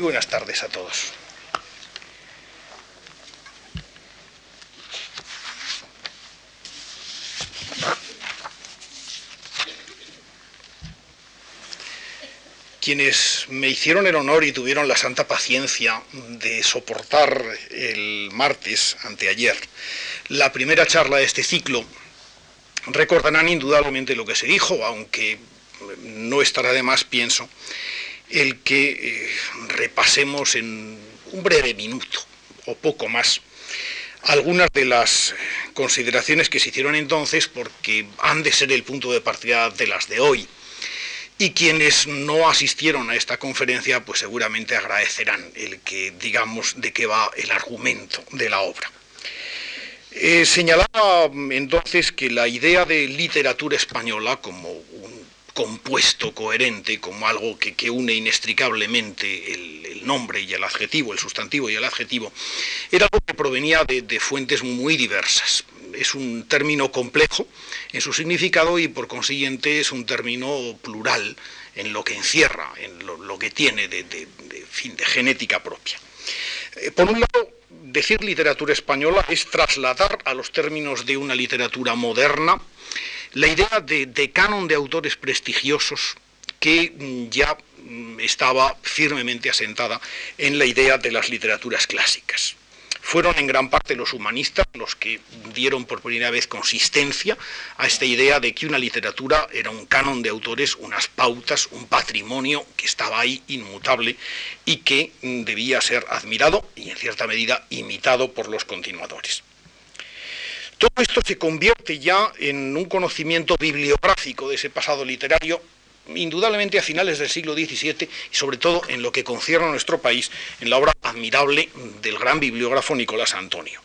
buenas tardes a todos. quienes me hicieron el honor y tuvieron la santa paciencia de soportar el martes, anteayer, la primera charla de este ciclo, recordarán indudablemente lo que se dijo, aunque no estará de más, pienso, el que eh, repasemos en un breve minuto o poco más algunas de las consideraciones que se hicieron entonces porque han de ser el punto de partida de las de hoy y quienes no asistieron a esta conferencia, pues seguramente agradecerán el que digamos de qué va el argumento de la obra. Eh, señalaba entonces que la idea de literatura española como un compuesto coherente, como algo que, une inextricablemente el, nombre y el adjetivo, el sustantivo y el adjetivo, era algo que provenía de fuentes muy diversas es un término complejo en su significado y por consiguiente es un término plural en lo que encierra, en lo, que tiene de, fin, de genética propia. Eh, por un lado, decir literatura española es trasladar a los términos de una literatura moderna la idea de, de canon de autores prestigiosos que mm, ya mm, estaba firmemente asentada en la idea de las literaturas clásicas. Fueron en gran parte los humanistas los que dieron por primera vez consistencia a esta idea de que una literatura era un canon de autores, unas pautas, un patrimonio que estaba ahí inmutable y que mm, debía ser admirado y en cierta medida imitado por los continuadores. Todo esto se convierte ya en un conocimiento bibliográfico de ese pasado literario indudablemente a finales del siglo XVII y sobre todo en lo que concierne a nuestro país, en la obra admirable del gran bibliógrafo Nicolás Antonio.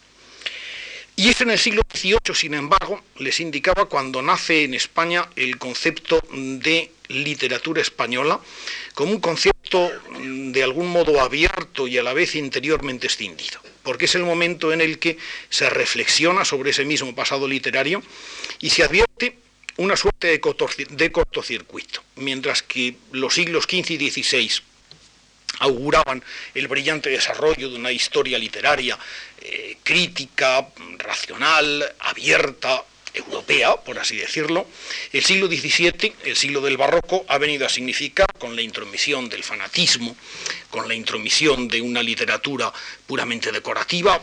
Y es en el siglo XVIII, sin embargo, les indicaba cuando nace en España el concepto de literatura española como un concepto de algún modo abierto y a la vez interiormente escindido, porque es el momento en el que se reflexiona sobre ese mismo pasado literario y se advierte una suerte de cortocircuito, mientras que los siglos XV y XVI auguraban el brillante desarrollo de una historia literaria eh, crítica, racional, abierta, europea, por así decirlo, el siglo XVII, el siglo del barroco, ha venido a significar, con la intromisión del fanatismo, con la intromisión de una literatura puramente decorativa,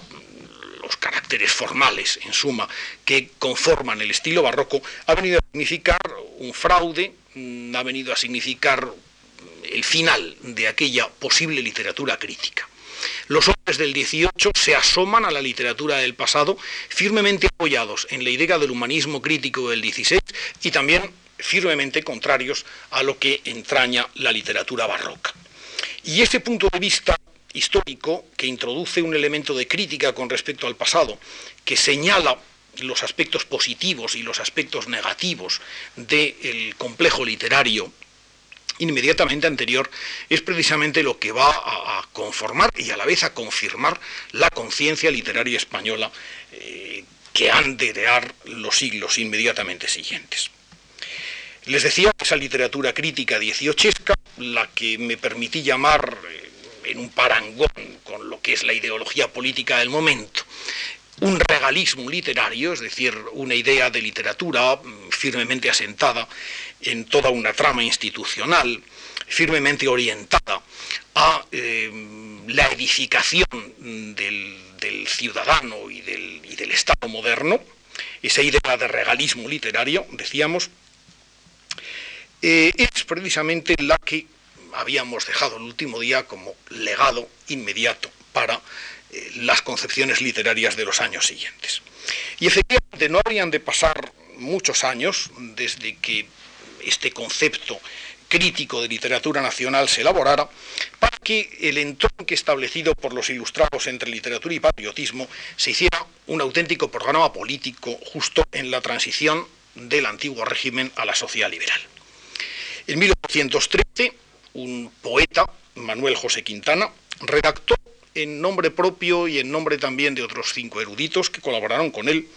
los caracteres formales, en suma, que conforman el estilo barroco, ha venido a significar un fraude, mm, ha venido a significar el final de aquella posible literatura crítica. Los hombres del XVIII se asoman a la literatura del pasado, firmemente apoyados en la idea del humanismo crítico del XVI y también firmemente contrarios a lo que entraña la literatura barroca. Y ese punto de vista histórico que introduce un elemento de crítica con respecto al pasado, que señala los aspectos positivos y los aspectos negativos del complejo literario inmediatamente anterior, es precisamente lo que va a, conformar y a la vez a confirmar la conciencia literaria española eh, que han de idear los siglos inmediatamente siguientes. Les decía esa literatura crítica dieciochesca, la que me permití llamar eh, en un parangón con lo que es la ideología política del momento, un regalismo literario, es decir, una idea de literatura mm, firmemente asentada en toda una trama institucional, firmemente orientada a eh, la edificación del, ciudadano y del, Estado moderno, esa idea de regalismo literario, decíamos, eh, es precisamente la que habíamos dejado el último día como legado inmediato para eh, las concepciones literarias de los años siguientes. Y efectivamente no habrían de pasar muchos años desde que este concepto crítico de literatura nacional se elaborara para que el entorno que establecido por los ilustrados entre literatura y patriotismo se hiciera un auténtico programa político justo en la transición del antiguo régimen a la sociedad liberal. En 1913 un poeta, Manuel José Quintana, redactó en nombre propio y en nombre también de otros cinco eruditos que colaboraron con él,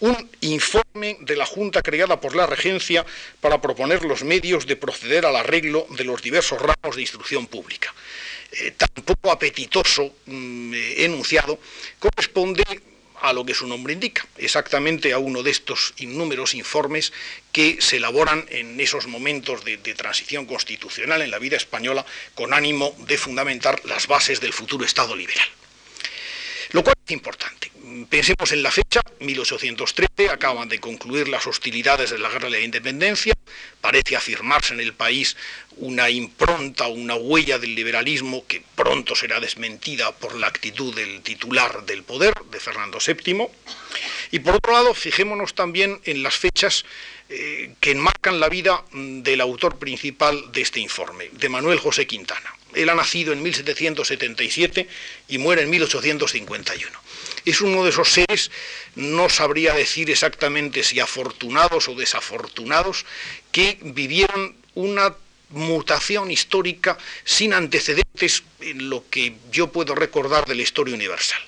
un informe de la Junta creada por la Regencia para proponer los medios de proceder al arreglo de los diversos ramos de instrucción pública. eh, tan poco apetitoso mm, eh, enunciado, corresponde a lo que su nombre indica, exactamente a uno de estos innúmeros informes que se elaboran en esos momentos de, transición constitucional en la vida española con ánimo de fundamentar las bases del futuro Estado liberal. Lo cual es importante. Pensemos en la fecha, 1813, acaban de concluir las hostilidades de la Guerra de la Independencia, parece afirmarse en el país una impronta, una huella del liberalismo que pronto será desmentida por la actitud del titular del poder, de Fernando VII. Y por otro lado, fijémonos también en las fechas eh, que enmarcan la vida mm, del autor principal de este informe, de Manuel José Quintana. Él ha nacido en 1777 y muere en 1851. Es uno de esos seres, no sabría decir exactamente si afortunados o desafortunados, que vivieron una mutación histórica sin antecedentes en lo que yo puedo recordar de la historia universal.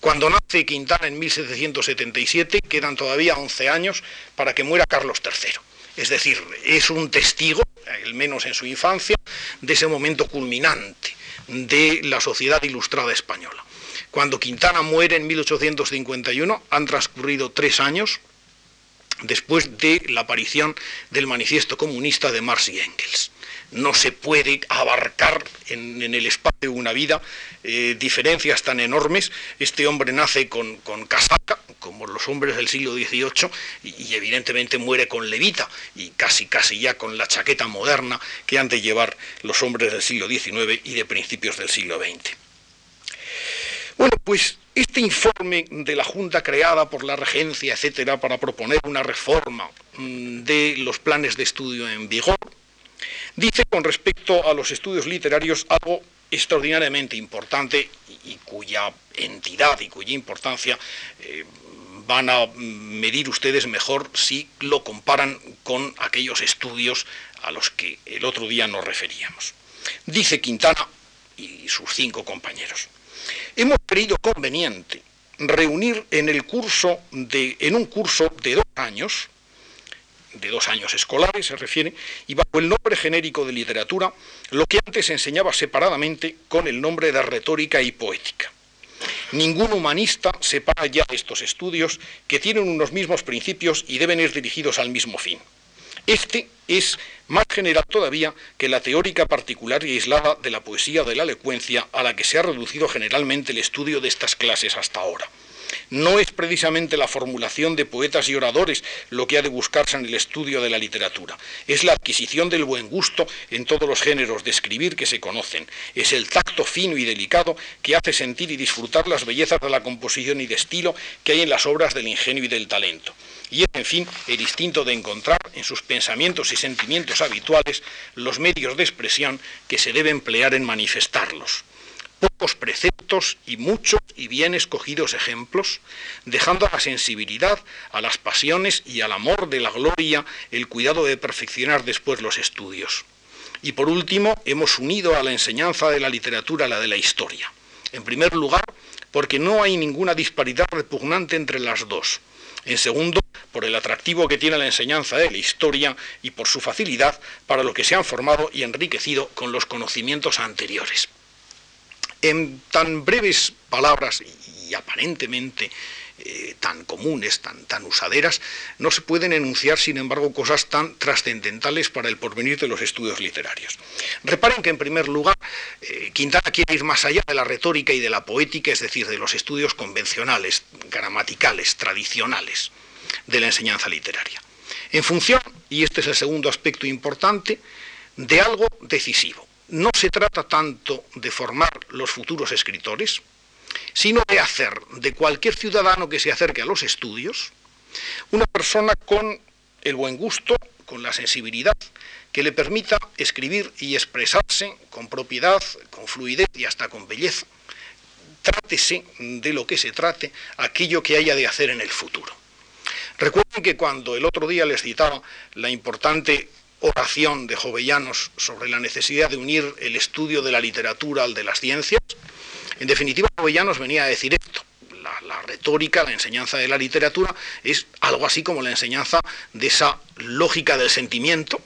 Cuando nace Quintana en 1777, quedan todavía 11 años para que muera Carlos III. Es decir, es un testigo, al menos en su infancia, de ese momento culminante de la sociedad ilustrada española. Cuando Quintana muere en 1851, han transcurrido tres años después de la aparición del manifiesto comunista de Marx y Engels no se puede abarcar en, el espacio de una vida eh, diferencias tan enormes. Este hombre nace con, casaca, como los hombres del siglo XVIII, y, evidentemente muere con levita, y casi casi ya con la chaqueta moderna que han de llevar los hombres del siglo XIX y de principios del siglo XX. Bueno, pues este informe de la Junta creada por la Regencia, etcétera, para proponer una reforma mm, de los planes de estudio en vigor, Dice con respecto a los estudios literarios algo extraordinariamente importante y cuya entidad y cuya importancia eh, van a medir ustedes mejor si lo comparan con aquellos estudios a los que el otro día nos referíamos. Dice Quintana y sus cinco compañeros, hemos creído conveniente reunir en el curso de, en un curso de dos años de dos años escolares se refiere, y bajo el nombre genérico de literatura, lo que antes se enseñaba separadamente con el nombre de retórica y poética. Ningún humanista separa ya estos estudios que tienen unos mismos principios y deben ir dirigidos al mismo fin. Este es más general todavía que la teórica particular y aislada de la poesía de la elocuencia a la que se ha reducido generalmente el estudio de estas clases hasta ahora. No es precisamente la formulación de poetas y oradores lo que ha de buscarse en el estudio de la literatura. Es la adquisición del buen gusto en todos los géneros de escribir que se conocen. Es el tacto fino y delicado que hace sentir y disfrutar las bellezas de la composición y de estilo que hay en las obras del ingenio y del talento. Y es, en fin, el instinto de encontrar en sus pensamientos y sentimientos habituales los medios de expresión que se debe emplear en manifestarlos pocos preceptos y muchos y bien escogidos ejemplos, dejando a la sensibilidad, a las pasiones y al amor de la gloria el cuidado de perfeccionar después los estudios. Y por último, hemos unido a la enseñanza de la literatura la de la historia. En primer lugar, porque no hay ninguna disparidad repugnante entre las dos. En segundo, por el atractivo que tiene la enseñanza de la historia y por su facilidad para lo que se han formado y enriquecido con los conocimientos anteriores. En tan breves palabras y aparentemente eh, tan comunes, tan, tan usaderas, no se pueden enunciar, sin embargo, cosas tan trascendentales para el porvenir de los estudios literarios. Reparen que, en primer lugar, eh, Quintana quiere ir más allá de la retórica y de la poética, es decir, de los estudios convencionales, gramaticales, tradicionales de la enseñanza literaria. En función, y este es el segundo aspecto importante, de algo decisivo no se trata tanto de formar los futuros escritores, sino de hacer de cualquier ciudadano que se acerque a los estudios una persona con el buen gusto, con la sensibilidad que le permita escribir y expresarse con propiedad, con fluidez y hasta con belleza. Trátese de lo que se trate, aquello que haya de hacer en el futuro. Recuerden que cuando el otro día les citaba la importante oración de Jovellanos sobre la necesidad de unir el estudio de la literatura al de las ciencias, en definitiva Jovellanos venía a decir esto. La, retórica, la enseñanza de la literatura es algo así como la enseñanza de esa lógica del sentimiento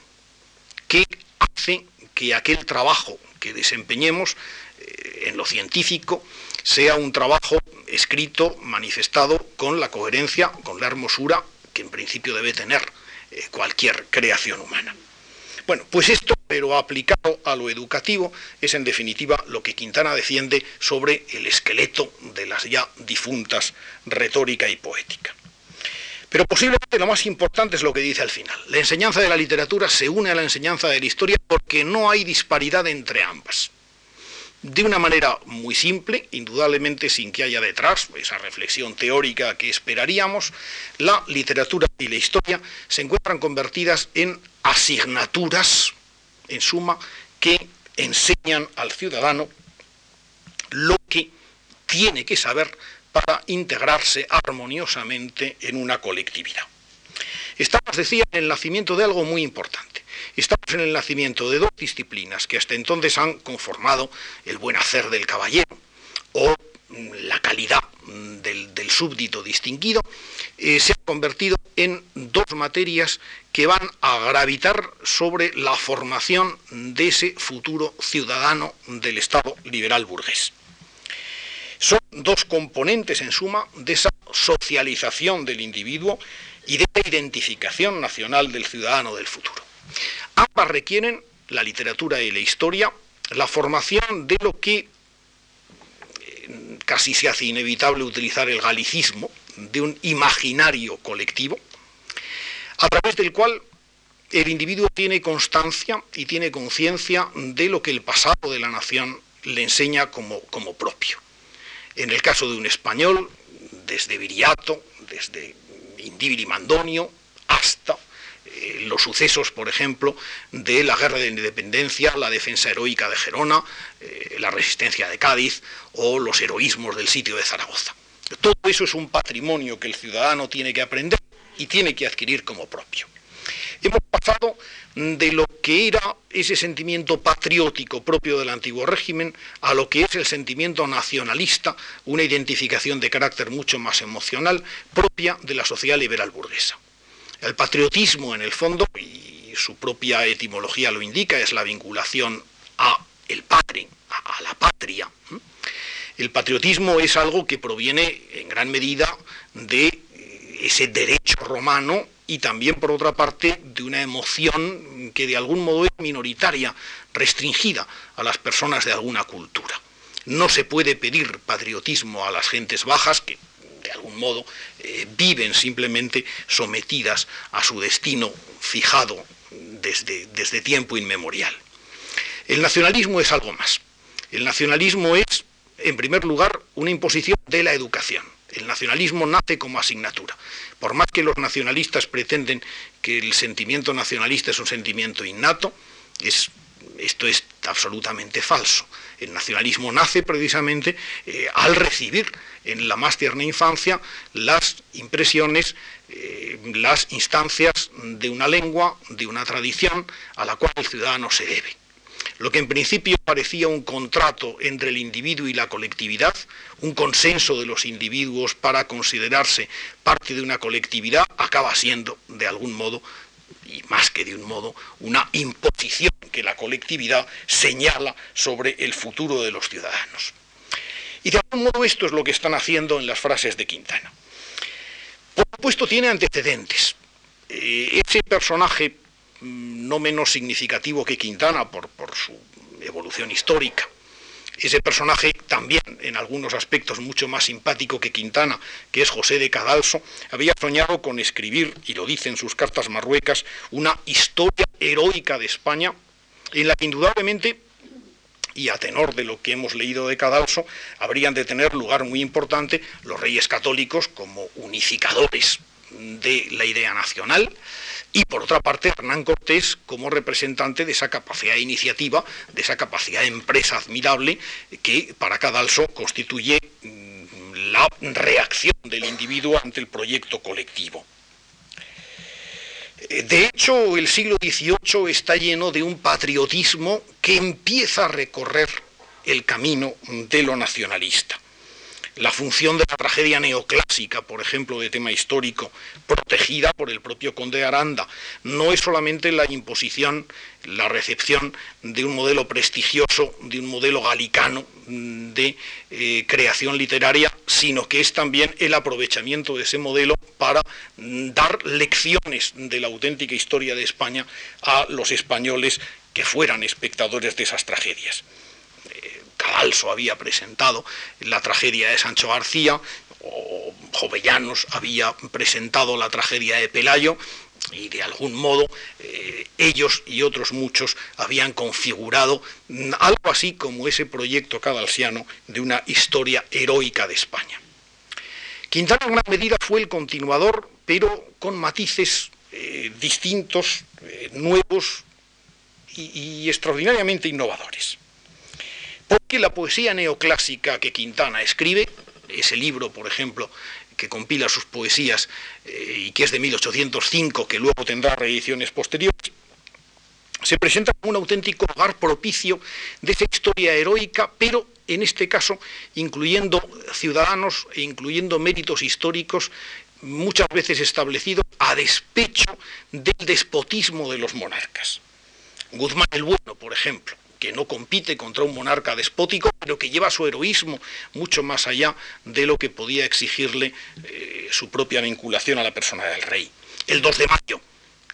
que hace que aquel trabajo que desempeñemos eh, en lo científico, sea un trabajo escrito, manifestado con la coherencia, con la hermosura que en principio debe tener eh, cualquier creación humana. Bueno, pues esto, pero aplicado a lo educativo, es en definitiva lo que Quintana defiende sobre el esqueleto de las ya difuntas retórica y poética. Pero posiblemente lo más importante es lo que dice al final. La enseñanza de la literatura se une a la enseñanza de la historia porque no hay disparidad entre ambas. De una manera muy simple, indudablemente sin que haya detrás esa reflexión teórica que esperaríamos, la literatura y la historia se encuentran convertidas en asignaturas, en suma, que enseñan al ciudadano lo que tiene que saber para integrarse armoniosamente en una colectividad. Estamos, decía, en el nacimiento de algo muy importante. Estamos en el nacimiento de dos disciplinas que hasta entonces han conformado el buen hacer del caballero o mm, la calidad mm, del, súbdito distinguido, eh, se han convertido en dos materias que van a gravitar sobre la formación de ese futuro ciudadano del Estado liberal burgués. Son dos componentes en suma de esa socialización del individuo y de la identificación nacional del ciudadano del futuro. Ambas requieren, la literatura y la historia, la formación de lo que eh, casi se hace inevitable utilizar el galicismo, de un imaginario colectivo, a través del cual el individuo tiene constancia y tiene conciencia de lo que el pasado de la nación le enseña como, propio. En el caso de un español, desde Viriato, desde Indíbil y Mandonio, hasta eh, los sucesos, por ejemplo, de la guerra de independencia, la defensa heroica de Gerona, eh, la resistencia de Cádiz o los heroísmos del sitio de Zaragoza. Todo eso es un patrimonio que el ciudadano tiene que aprender y tiene que adquirir como propio. Hemos pasado de lo que era ese sentimiento patriótico propio del antiguo régimen a lo que es el sentimiento nacionalista, una identificación de carácter mucho más emocional propia de la sociedad liberal burguesa. El patriotismo, en el fondo, y su propia etimología lo indica, es la vinculación a el padre, a la patria. El patriotismo es algo que proviene en gran medida de ese derecho romano y también, por otra parte, de una emoción que de algún modo es minoritaria, restringida a las personas de alguna cultura. No se puede pedir patriotismo a las gentes bajas que de algún modo eh, viven simplemente sometidas a su destino fijado desde, desde tiempo inmemorial. El nacionalismo es algo más. El nacionalismo es, en primer lugar, una imposición de la educación. El nacionalismo nace como asignatura. Por más que los nacionalistas pretenden que el sentimiento nacionalista es un sentimiento innato, esto es absolutamente falso. El nacionalismo nace precisamente eh, al recibir en la más tierna infancia las impresiones, eh, las instancias de una lengua, de una tradición a la cual el ciudadano se debe. Lo que en principio parecía un contrato entre el individuo y la colectividad, un consenso de los individuos para considerarse parte de una colectividad, acaba siendo, de algún modo, y más que de un modo, una imposición que la colectividad señala sobre el futuro de los ciudadanos. Y de algún modo esto es lo que están haciendo en las frases de Quintana. Por supuesto tiene antecedentes. Eh, ese personaje Mm, no menos significativo que Quintana por, su evolución histórica. Ese personaje también, en algunos aspectos, mucho más simpático que Quintana, que es José de Cadalso, había soñado con escribir, y lo dice en sus cartas marruecas, una historia heroica de España, en la que indudablemente, y a tenor de lo que hemos leído de Cadalso, habrían de tener lugar muy importante los reyes católicos como unificadores de la idea nacional, y por otra parte Hernán Cortés como representante de esa capacidad de iniciativa, de esa capacidad de empresa admirable que para Cadalso constituye mm, la reacción del individuo ante el proyecto colectivo. Eh, de hecho, el siglo XVIII está lleno de un patriotismo que empieza a recorrer el camino de lo nacionalista. La función de la tragedia neoclásica, por ejemplo, de tema histórico, protegida por el propio conde de Aranda, no es solamente la imposición, la recepción de un modelo prestigioso, de un modelo galicano mm, de eh, creación literaria, sino que es también el aprovechamiento de ese modelo para mm, dar lecciones de la auténtica historia de España a los españoles que fueran espectadores de esas tragedias. Cadalso había presentado la tragedia de Sancho García, o Jovellanos había presentado la tragedia de Pelayo, y de algún modo eh, ellos y otros muchos habían configurado algo así como ese proyecto cadalsiano de una historia heroica de España. Quintana en gran medida fue el continuador, pero con matices eh, distintos, eh, nuevos y extraordinariamente innovadores. Porque la poesía neoclásica que Quintana escribe, ese libro, por ejemplo, que compila sus poesías eh, y que es de 1805, que luego tendrá reediciones posteriores, se presenta como un auténtico hogar propicio de esa historia heroica, pero en este caso incluyendo ciudadanos e incluyendo méritos históricos muchas veces establecidos a despecho del despotismo de los monarcas. Guzmán el Bueno, por ejemplo, que no compite contra un monarca despótico, pero que lleva su heroísmo mucho más allá de lo que podía exigirle eh, su propia vinculación a la persona del rey. El 2 de mayo,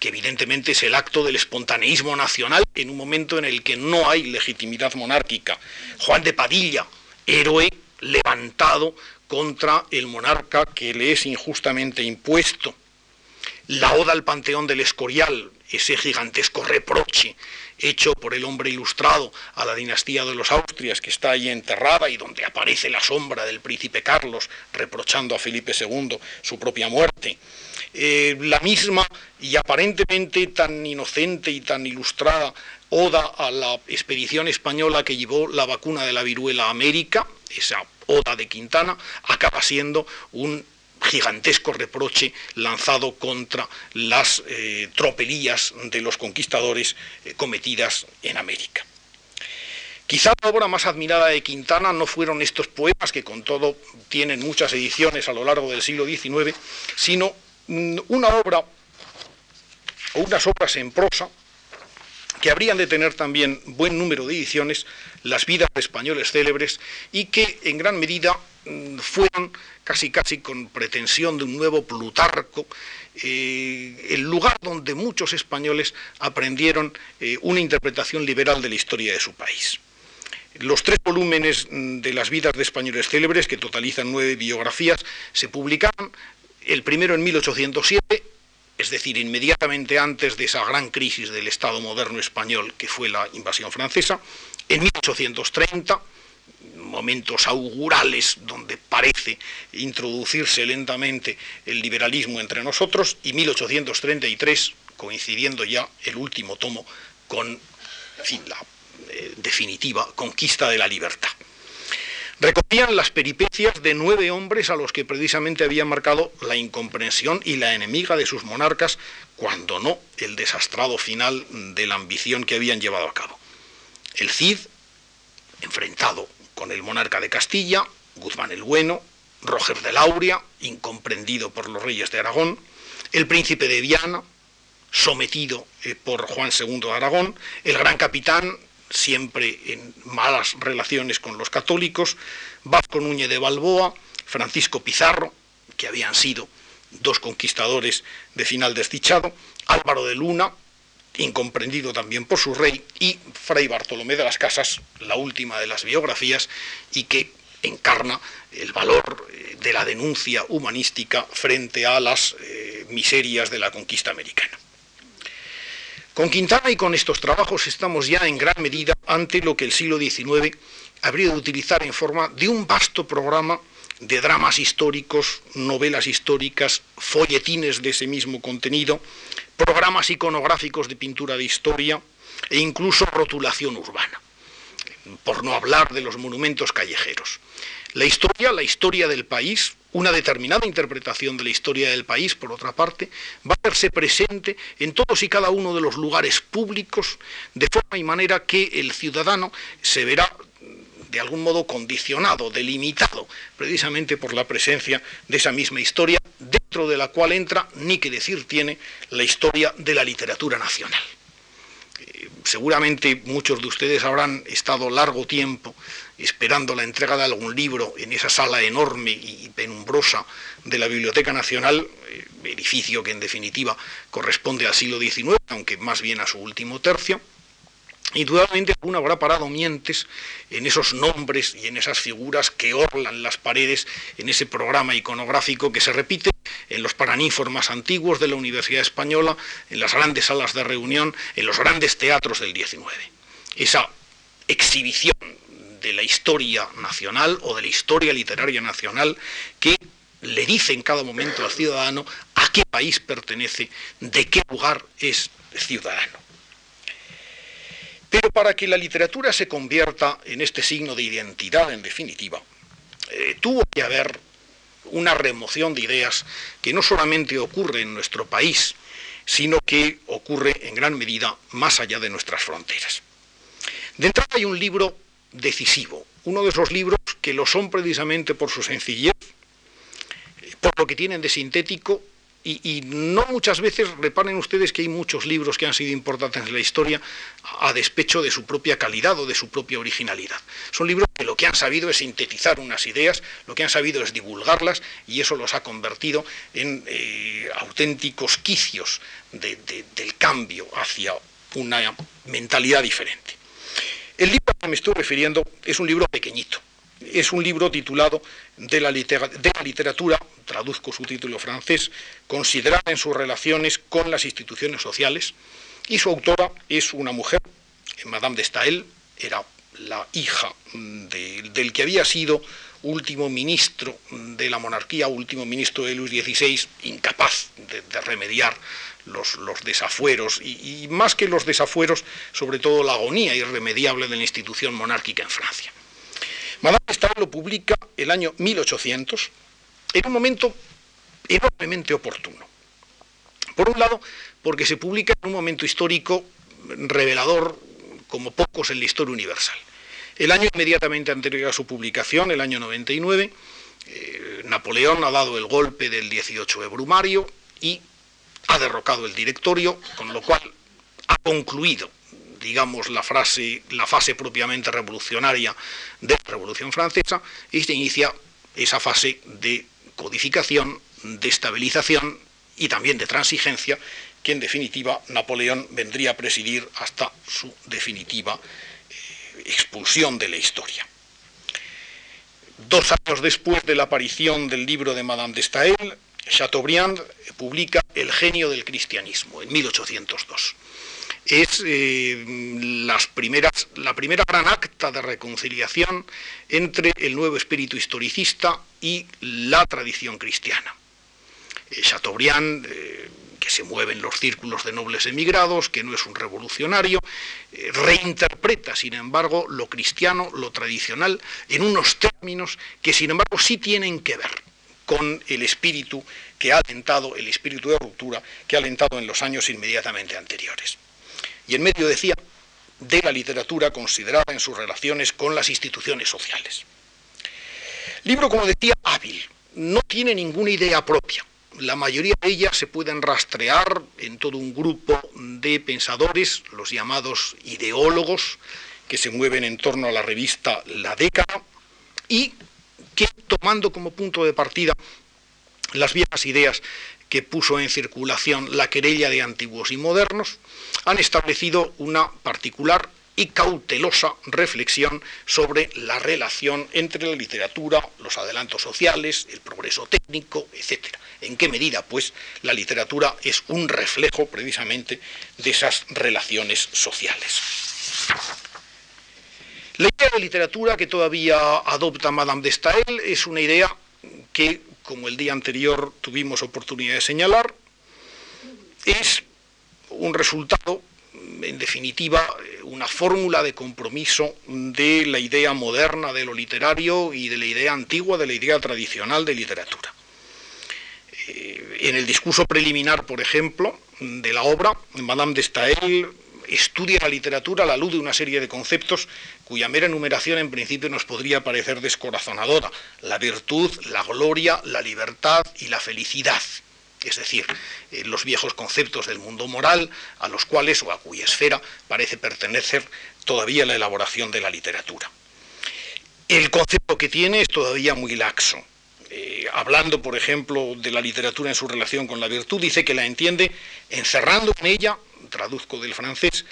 que evidentemente es el acto del espontaneísmo nacional en un momento en el que no hay legitimidad monárquica. Juan de Padilla, héroe levantado contra el monarca que le es injustamente impuesto. La oda al Panteón del Escorial, ese gigantesco reproche hecho por el hombre ilustrado a la dinastía de los Austrias, que está ahí enterrada y donde aparece la sombra del príncipe Carlos reprochando a Felipe II su propia muerte. Eh, la misma y aparentemente tan inocente y tan ilustrada oda a la expedición española que llevó la vacuna de la viruela a América, esa oda de Quintana, acaba siendo un gigantesco reproche lanzado contra las eh, tropelías de los conquistadores eh, cometidas en América. Quizá la obra más admirada de Quintana no fueron estos poemas, que con todo tienen muchas ediciones a lo largo del siglo XIX, sino mm, una obra o unas obras en prosa que habrían de tener también buen número de ediciones, las vidas de españoles célebres, y que en gran medida mm, fueron casi casi con pretensión de un nuevo Plutarco, eh, el lugar donde muchos españoles aprendieron eh, una interpretación liberal de la historia de su país. Los tres volúmenes mm, de las vidas de españoles célebres, que totalizan nueve biografías, se publicaron, el primero en 1807, es decir, inmediatamente antes de esa gran crisis del Estado moderno español que fue la invasión francesa, en 1830, momentos augurales donde parece introducirse lentamente el liberalismo entre nosotros, y 1833, coincidiendo ya el último tomo con la eh, definitiva conquista de la libertad. Recogían las peripecias de nueve hombres a los que precisamente había marcado la incomprensión y la enemiga de sus monarcas, cuando no el desastrado final de la ambición que habían llevado a cabo. El Cid, enfrentado con el monarca de Castilla, Guzmán el Bueno, Roger de Lauria, incomprendido por los reyes de Aragón, el príncipe de Viana, sometido eh, por Juan II de Aragón, el gran capitán, siempre en malas relaciones con los católicos, Vasco Núñez de Balboa, Francisco Pizarro, que habían sido dos conquistadores de final desdichado, Álvaro de Luna, incomprendido también por su rey, y Fray Bartolomé de las Casas, la última de las biografías, y que encarna el valor eh, de la denuncia humanística frente a las eh, miserias de la conquista americana. Con Quintana y con estos trabajos estamos ya en gran medida ante lo que el siglo XIX habría de utilizar en forma de un vasto programa de dramas históricos, novelas históricas, folletines de ese mismo contenido, programas iconográficos de pintura de historia e incluso rotulación urbana, por no hablar de los monumentos callejeros. La historia, la historia del país, una determinada interpretación de la historia del país, por otra parte, va a verse presente en todos y cada uno de los lugares públicos, de forma y manera que el ciudadano se verá de algún modo condicionado, delimitado, precisamente por la presencia de esa misma historia, dentro de la cual entra, ni que decir tiene, la historia de la literatura nacional. Eh, seguramente muchos de ustedes habrán estado largo tiempo esperando la entrega de algún libro en esa sala enorme y penumbrosa de la Biblioteca Nacional, eh, edificio que en definitiva corresponde al siglo XIX, aunque más bien a su último tercio. Indudablemente alguno habrá parado mientes en esos nombres y en esas figuras que orlan las paredes en ese programa iconográfico que se repite en los paraninformas antiguos de la Universidad Española, en las grandes salas de reunión, en los grandes teatros del XIX. Esa exhibición de la historia nacional o de la historia literaria nacional que le dice en cada momento al ciudadano a qué país pertenece, de qué lugar es ciudadano. Pero para que la literatura se convierta en este signo de identidad, en definitiva, eh, tuvo que haber una remoción de ideas que no solamente ocurre en nuestro país, sino que ocurre en gran medida más allá de nuestras fronteras. De entrada hay un libro decisivo, uno de esos libros que lo son precisamente por su sencillez, por lo que tienen de sintético y, no muchas veces, reparen ustedes que hay muchos libros que han sido importantes en la historia a despecho de su propia calidad o de su propia originalidad. Son libros que lo que han sabido es sintetizar unas ideas, lo que han sabido es divulgarlas y eso los ha convertido en eh, auténticos quicios del cambio hacia una mentalidad diferente. El libro al que me estoy refiriendo es un libro pequeñito, es un libro titulado de la, literatura, traduzco su título francés, considerada en sus relaciones con las instituciones sociales, y su autora es una mujer, Madame de Staël, era la hija del que había sido último ministro de la monarquía, último ministro de Luis XVI, incapaz de, remediar los, desafueros y, más que los desafueros, sobre todo la agonía irremediable de la institución monárquica en Francia. Madame Staël lo publica el año 1800 en un momento enormemente oportuno. Por un lado, porque se publica en un momento histórico revelador como pocos en la historia universal. El año inmediatamente anterior a su publicación, el año 99, eh, Napoleón ha dado el golpe del 18 de Brumario y ha derrocado el directorio, con lo cual ha concluido digamos, la, frase, la fase propiamente revolucionaria de la Revolución Francesa y se inicia esa fase de codificación, de estabilización y también de transigencia que en definitiva Napoleón vendría a presidir hasta su definitiva eh, expulsión de la historia. Dos años después de la aparición del libro de Madame de Staël, Chateaubriand publica El genio del cristianismo en 1802 es eh, las primeras, la primera gran acta de reconciliación entre el nuevo espíritu historicista y la tradición cristiana. Eh, Chateaubriand, eh, que se mueve en los círculos de nobles emigrados, que no es un revolucionario, reinterpreta, sin embargo, lo cristiano, lo tradicional, en unos términos que, sin embargo, sí tienen que ver con el espíritu que ha alentado, el espíritu de ruptura que ha alentado en los años inmediatamente anteriores y en medio, decía, de la literatura considerada en sus relaciones con las instituciones sociales. Libro, como decía, hábil, no tiene ninguna idea propia. La mayoría de ellas se pueden rastrear en todo un grupo de pensadores, los llamados ideólogos, que se mueven en torno a la revista La década, y que tomando como punto de partida las viejas ideas que puso en circulación la querella de antiguos y modernos, han establecido una particular y cautelosa reflexión sobre la relación entre la literatura, los adelantos sociales, el progreso técnico, etc. En qué medida, pues, la literatura es un reflejo precisamente de esas relaciones sociales. La idea de literatura que todavía adopta Madame de Staël es una idea que como el día anterior tuvimos oportunidad de señalar, es un resultado, en definitiva, una fórmula de compromiso de la idea moderna de lo literario y de la idea antigua, de la idea tradicional de literatura. Eh, en el discurso preliminar, por ejemplo, de la obra, Madame de Staël estudia la literatura a la luz de una serie de conceptos cuya mera enumeración en principio nos podría parecer descorazonadora. La virtud, la gloria, la libertad y la felicidad. Es decir, eh, los viejos conceptos del mundo moral a los cuales o a cuya esfera parece pertenecer todavía la elaboración de la literatura. El concepto que tiene es todavía muy laxo. Eh, hablando, por ejemplo, de la literatura en su relación con la virtud, dice que la entiende encerrando en ella, traduzco del francés,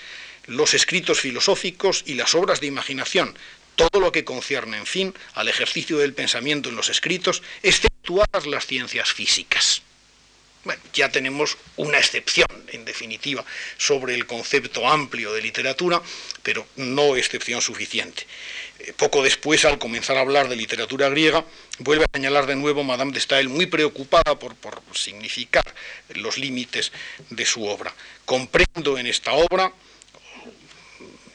los escritos filosóficos y las obras de imaginación, todo lo que concierne, en fin, al ejercicio del pensamiento en los escritos, exceptuadas las ciencias físicas. Bueno, ya tenemos una excepción, en definitiva, sobre el concepto amplio de literatura, pero no excepción suficiente. Eh, poco después, al comenzar a hablar de literatura griega, vuelve a señalar de nuevo Madame de Stael, muy preocupada por, por significar los límites de su obra. Comprendo en esta obra,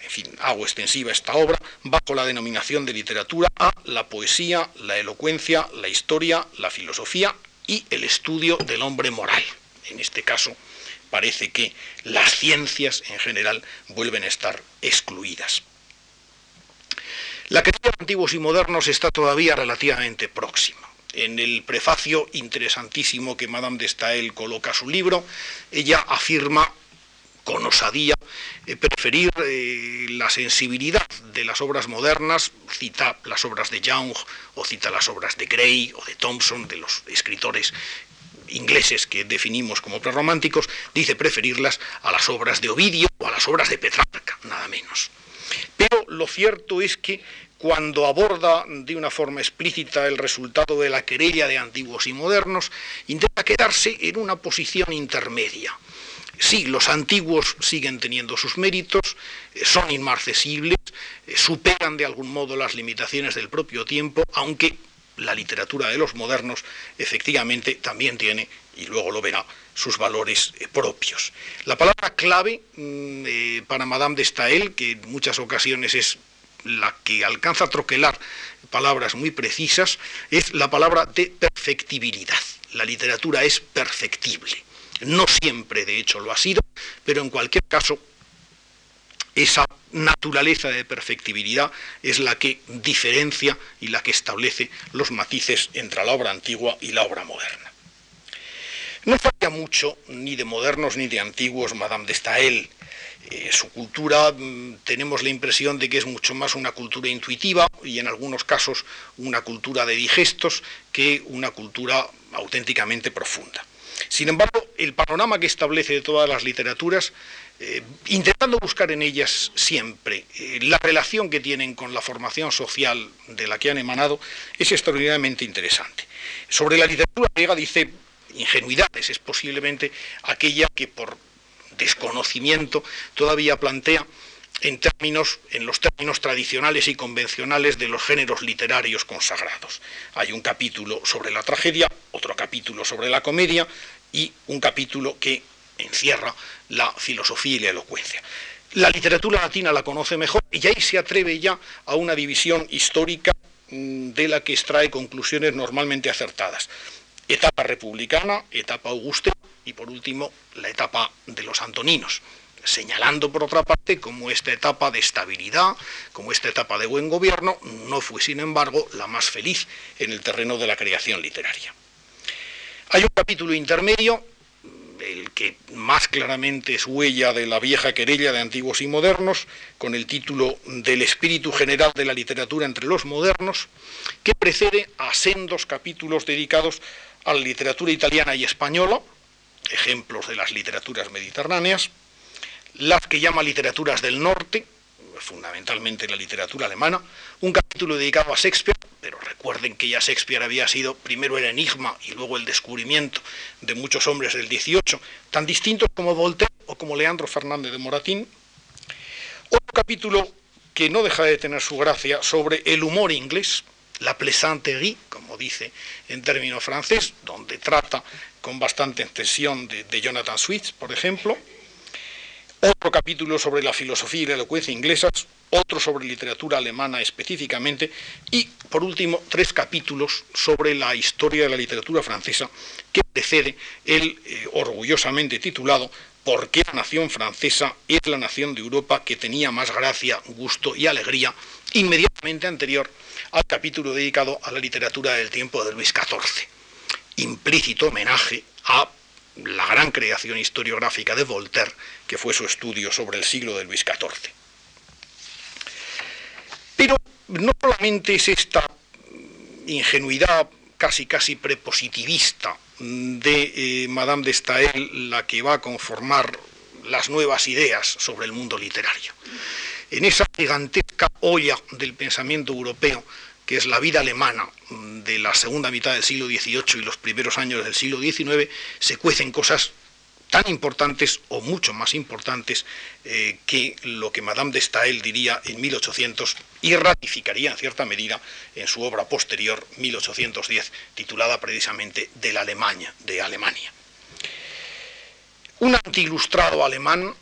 en fin, hago extensiva esta obra, bajo la denominación de literatura a la poesía, la elocuencia, la historia, la filosofía y el estudio del hombre moral. En este caso, parece que las ciencias en general vuelven a estar excluidas. La crítica de antiguos y modernos está todavía relativamente próxima. En el prefacio interesantísimo que Madame de Stael coloca a su libro, ella afirma con osadía eh, preferir eh, la sensibilidad de las obras modernas, cita las obras de Young o cita las obras de Gray o de Thompson, de los escritores ingleses que definimos como prerrománticos, dice preferirlas a las obras de Ovidio o a las obras de Petrarca, nada menos. Pero lo cierto es que cuando aborda de una forma explícita el resultado de la querella de antiguos y modernos, intenta quedarse en una posición intermedia Sí, los antiguos siguen teniendo sus méritos, eh, son inmarcesibles, eh, superan de algún modo las limitaciones del propio tiempo, aunque la literatura de los modernos efectivamente también tiene, y luego lo verá, sus valores eh, propios. La palabra clave mm, para Madame de Stael, que en muchas ocasiones es la que alcanza a troquelar palabras muy precisas, es la palabra de perfectibilidad. La literatura es perfectible. No siempre, de hecho, lo ha sido, pero en cualquier caso, esa naturaleza de perfectibilidad es la que diferencia y la que establece los matices entre la obra antigua y la obra moderna. No falla mucho, ni de modernos ni de antiguos, Madame de Stael. Eh, su cultura mm, tenemos la impresión de que es mucho más una cultura intuitiva y en algunos casos una cultura de digestos que una cultura auténticamente profunda. Sin embargo, el panorama que establece de todas las literaturas, eh, intentando buscar en ellas siempre eh, la relación que tienen con la formación social de la que han emanado, es extraordinariamente interesante. Sobre la literatura griega dice ingenuidades, es posiblemente aquella que por desconocimiento todavía plantea en términos en los términos tradicionales y convencionales de los géneros literarios consagrados. Hay un capítulo sobre la tragedia, otro capítulo sobre la comedia y un capítulo que encierra la filosofía y la elocuencia. La literatura latina la conoce mejor y ahí se atreve ya a una división histórica mm, de la que extrae conclusiones normalmente acertadas. Etapa republicana, etapa augusta y por último la etapa de los antoninos, señalando por otra parte como esta etapa de estabilidad, como esta etapa de buen gobierno, no fue sin embargo la más feliz en el terreno de la creación literaria. Hay un capítulo intermedio, el que más claramente es huella de la vieja querella de antiguos y modernos, con el título Del espíritu general de la literatura entre los modernos, que precede a sendos capítulos dedicados a la literatura italiana y española, ejemplos de las literaturas mediterráneas, las que llama literaturas del norte, fundamentalmente la literatura alemana, un capítulo dedicado a Shakespeare, pero recuerden que ya Shakespeare había sido primero el enigma y luego el descubrimiento de muchos hombres del 18, tan distintos como Voltaire o como Leandro Fernández de Moratín. Otro capítulo que no deja de tener su gracia sobre el humor inglés, la plaisanterie, como dice en término francés, donde trata con bastante extensión de, de Jonathan Swift, por ejemplo otro capítulo sobre la filosofía y la elocuencia inglesas, otro sobre literatura alemana específicamente, y por último tres capítulos sobre la historia de la literatura francesa que precede el eh, orgullosamente titulado por qué la nación francesa es la nación de Europa que tenía más gracia, gusto y alegría inmediatamente anterior al capítulo dedicado a la literatura del tiempo de Luis XIV. Implícito homenaje a la gran creación historiográfica de Voltaire, que fue su estudio sobre el siglo de Luis XIV. Pero no solamente es esta ingenuidad casi casi prepositivista de eh, Madame de Stael la que va a conformar las nuevas ideas sobre el mundo literario. En esa gigantesca olla del pensamiento europeo, que es la vida alemana de la segunda mitad del siglo XVIII y los primeros años del siglo XIX, se cuecen cosas tan importantes o mucho más importantes eh, que lo que Madame de Stael diría en 1800 y ratificaría en cierta medida en su obra posterior, 1810, titulada precisamente de la Alemania, de Alemania. Un antiilustrado alemán,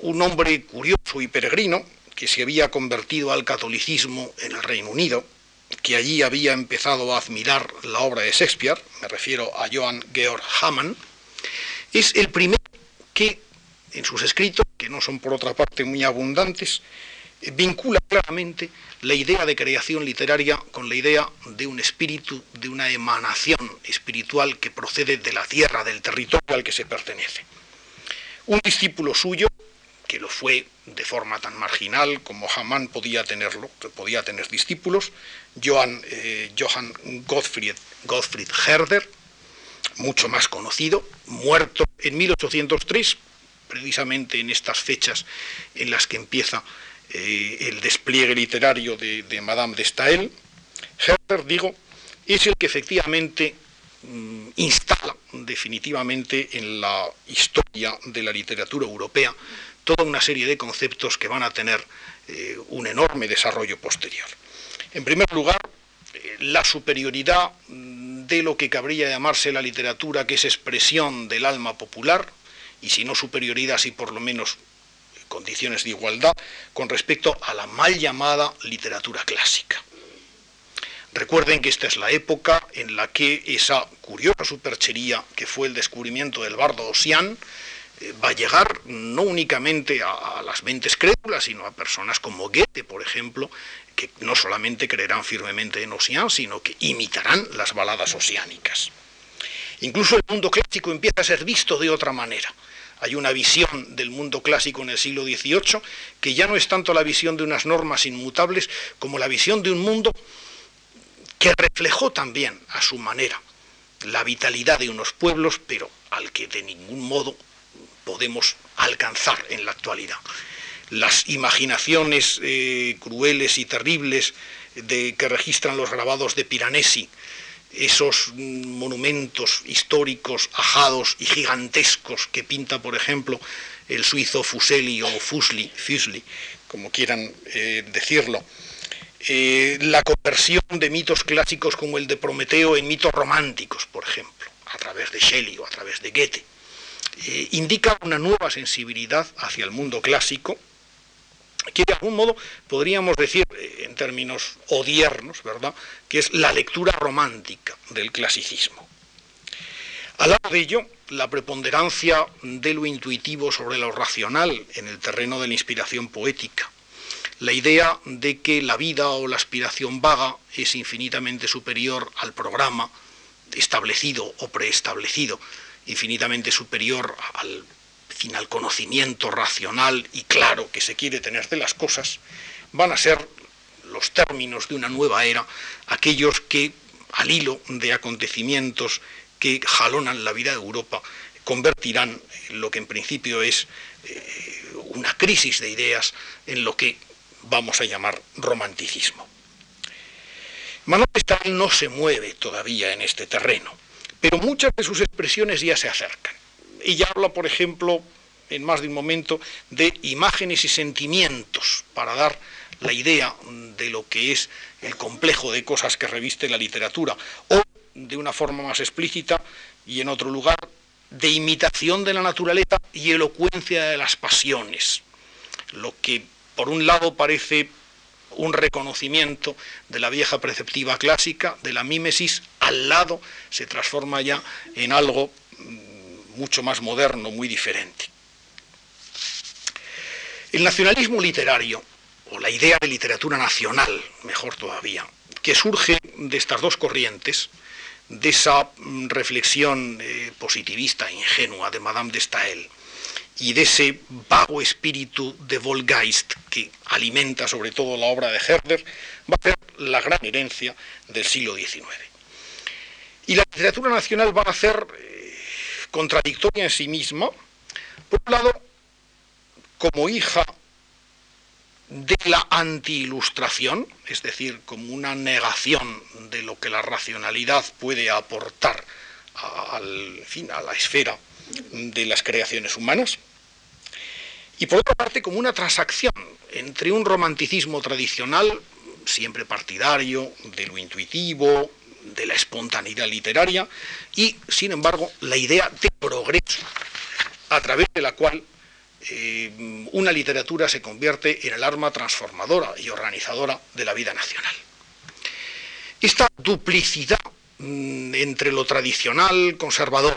un hombre curioso y peregrino, que se había convertido al catolicismo en el Reino Unido, que allí había empezado a admirar la obra de Shakespeare, me refiero a Johann Georg Hamann, es el primero que en sus escritos, que no son por otra parte muy abundantes, vincula claramente la idea de creación literaria con la idea de un espíritu, de una emanación espiritual que procede de la tierra, del territorio al que se pertenece. Un discípulo suyo, que lo fue de forma tan marginal como Hamann podía tenerlo, podía tener discípulos, Johann, eh, Johann Gottfried, Gottfried Herder, mucho más conocido, muerto en 1803, precisamente en estas fechas en las que empieza eh, el despliegue literario de, Madame de Stael. Herder, digo, es el que efectivamente mm, instala definitivamente en la historia de la literatura europea toda una serie de conceptos que van a tener eh, un enorme desarrollo posterior. En primer lugar, eh, la superioridad mm, de lo que cabría llamarse la literatura, que es expresión del alma popular, y si no superioridad, si por lo menos condiciones de igualdad, con respecto a la mal llamada literatura clásica. Recuerden que esta es la época en la que esa curiosa superchería que fue el descubrimiento del bardo Ossian eh, va a llegar no únicamente a, las mentes crédulas, sino a personas como Goethe, por ejemplo, que no solamente creerán firmemente en Ossian, sino que imitarán las baladas oceánicas. Incluso el mundo clásico empieza a ser visto de otra manera. Hay una visión del mundo clásico en el siglo XVIII que ya no es tanto la visión de unas normas inmutables como la visión de un mundo que reflejó también a su manera la vitalidad de unos pueblos, pero al que de ningún modo podemos alcanzar en la actualidad las imaginaciones eh, crueles y terribles de, que registran los grabados de Piranesi, esos mm, monumentos históricos ajados y gigantescos que pinta, por ejemplo, el suizo Fuseli o Fusli, Fusli como quieran eh, decirlo. Eh, la conversión de mitos clásicos como el de Prometeo en mitos románticos, por ejemplo, a través de Shelley o a través de Goethe, indica una nueva sensibilidad hacia el mundo clásico, que de algún modo podríamos decir, eh, en términos odiernos, ¿verdad?, que es la lectura romántica del clasicismo. Al lado de ello, la preponderancia de lo intuitivo sobre lo racional en el terreno de la inspiración poética, la idea de que la vida o la aspiración vaga es infinitamente superior al programa establecido o preestablecido, infinitamente superior al al conocimiento racional y claro que se quiere tener de las cosas, van a ser los términos de una nueva era, aquellos que, al hilo de acontecimientos que jalonan la vida de Europa, convertirán lo que en principio es eh, una crisis de ideas en lo que vamos a llamar romanticismo. Manuel Stahl no se mueve todavía en este terreno, pero muchas de sus expresiones ya se acercan. Ella habla, por ejemplo, en más de un momento, de imágenes y sentimientos para dar la idea de lo que es el complejo de cosas que reviste la literatura, o de una forma más explícita y en otro lugar, de imitación de la naturaleza y elocuencia de las pasiones, lo que por un lado parece un reconocimiento de la vieja preceptiva clásica, de la mímesis, al lado se transforma ya en algo mucho más moderno, muy diferente. El nacionalismo literario, o la idea de literatura nacional, mejor todavía, que surge de estas dos corrientes, de esa mm, reflexión eh, positivista ingenua de Madame de Staël y de ese vago espíritu de Volgeist que alimenta sobre todo la obra de Herder, va a ser la gran herencia del siglo XIX. Y la literatura nacional va a ser eh, contradictoria en sí misma, por un lado, como hija de la anti-ilustración, es decir, como una negación de lo que la racionalidad puede aportar al, fin, a la esfera de las creaciones humanas, y por otra parte como una transacción entre un romanticismo tradicional, siempre partidario, de lo intuitivo, de la espontaneidad literaria, y, sin embargo, la idea de progreso, a través de la cual eh, una literatura se convierte en el arma transformadora y organizadora de la vida nacional. Esta duplicidad mm, entre lo tradicional, conservador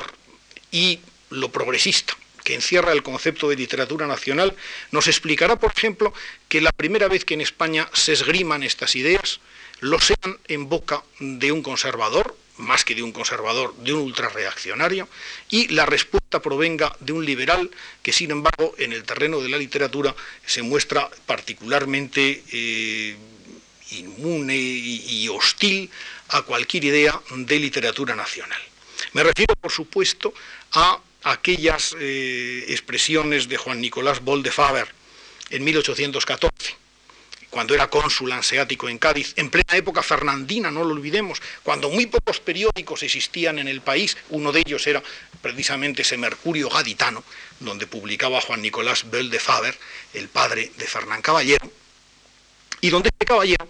y lo progresista, que encierra el concepto de literatura nacional, nos explicará, por ejemplo, que la primera vez que en España se esgriman estas ideas, lo sean en boca de un conservador, más que de un conservador, de un ultrarreaccionario, y la respuesta provenga de un liberal que, sin embargo, en el terreno de la literatura se muestra particularmente eh, inmune y, hostil a cualquier idea de literatura nacional. Me refiero, por supuesto, a aquellas eh, expresiones de Juan Nicolás Boll de Faber en 1814 cuando era cónsul anseático en Cádiz, en plena época fernandina, no lo olvidemos, cuando muy pocos periódicos existían en el país, uno de ellos era precisamente ese Mercurio Gaditano, donde publicaba Juan Nicolás Bell de Faber, el padre de Fernán Caballero, y donde este caballero,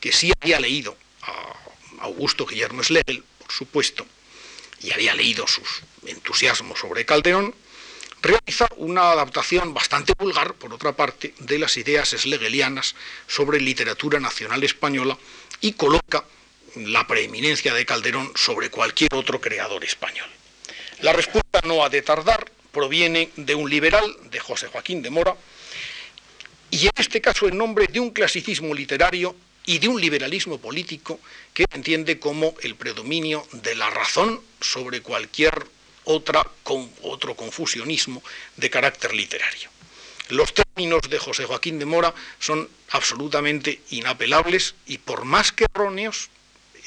que sí había leído a Augusto Guillermo Schlegel, por supuesto, y había leído sus entusiasmos sobre Calderón, realiza una adaptación bastante vulgar, por otra parte, de las ideas schlegelianas sobre literatura nacional española y coloca la preeminencia de Calderón sobre cualquier otro creador español. La respuesta no ha de tardar, proviene de un liberal, de José Joaquín de Mora, y en este caso en nombre de un clasicismo literario y de un liberalismo político que entiende como el predominio de la razón sobre cualquier otra, con, otro confusionismo de carácter literario. Los términos de José Joaquín de Mora son absolutamente inapelables y por más que erróneos,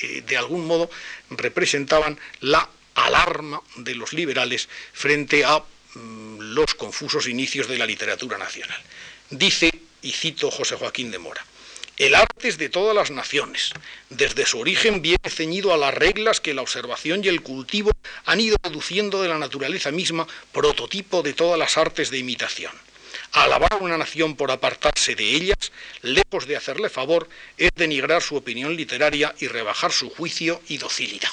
eh, de algún modo representaban la alarma de los liberales frente a mm, los confusos inicios de la literatura nacional. Dice, y cito José Joaquín de Mora, el arte es de todas las naciones. Desde su origen viene ceñido a las reglas que la observación y el cultivo han ido deduciendo de la naturaleza misma, prototipo de todas las artes de imitación. Alabar a una nación por apartarse de ellas, lejos de hacerle favor, es denigrar su opinión literaria y rebajar su juicio y docilidad.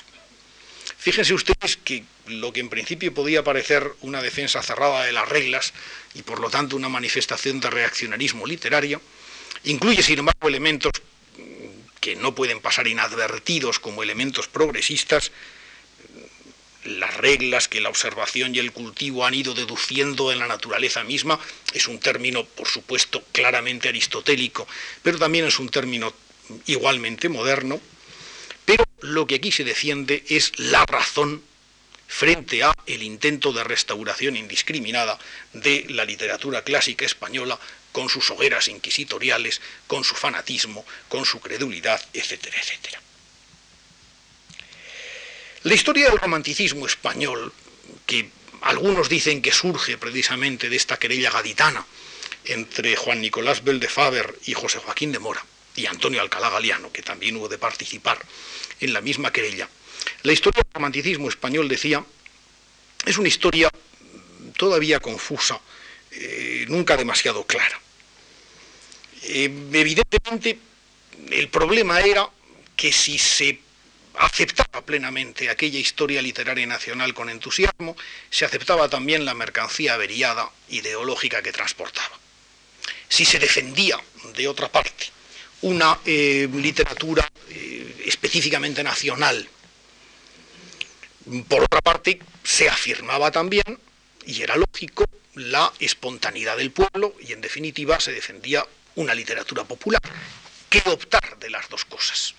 Fíjense ustedes que lo que en principio podía parecer una defensa cerrada de las reglas y por lo tanto una manifestación de reaccionarismo literario, Incluye, sin embargo, elementos que no pueden pasar inadvertidos como elementos progresistas, las reglas que la observación y el cultivo han ido deduciendo en la naturaleza misma, es un término, por supuesto, claramente aristotélico, pero también es un término igualmente moderno, pero lo que aquí se defiende es la razón frente a el intento de restauración indiscriminada de la literatura clásica española con sus hogueras inquisitoriales, con su fanatismo, con su credulidad, etcétera, etcétera. La historia del romanticismo español, que algunos dicen que surge precisamente de esta querella gaditana entre Juan Nicolás Bell de Faber y José Joaquín de Mora, y Antonio Alcalá Galiano, que también hubo de participar en la misma querella. La historia del romanticismo español, decía, es una historia todavía confusa, eh, nunca demasiado clara. Eh, evidentemente, el problema era que si se aceptaba plenamente aquella historia literaria nacional con entusiasmo, se aceptaba también la mercancía averiada ideológica que transportaba. Si se defendía, de otra parte, una eh, literatura específicamente nacional, por otra parte, se afirmaba también, y era lógico, la espontaneidad del pueblo y en definitiva se defendía una literatura popular. ¿Qué optar de las dos cosas?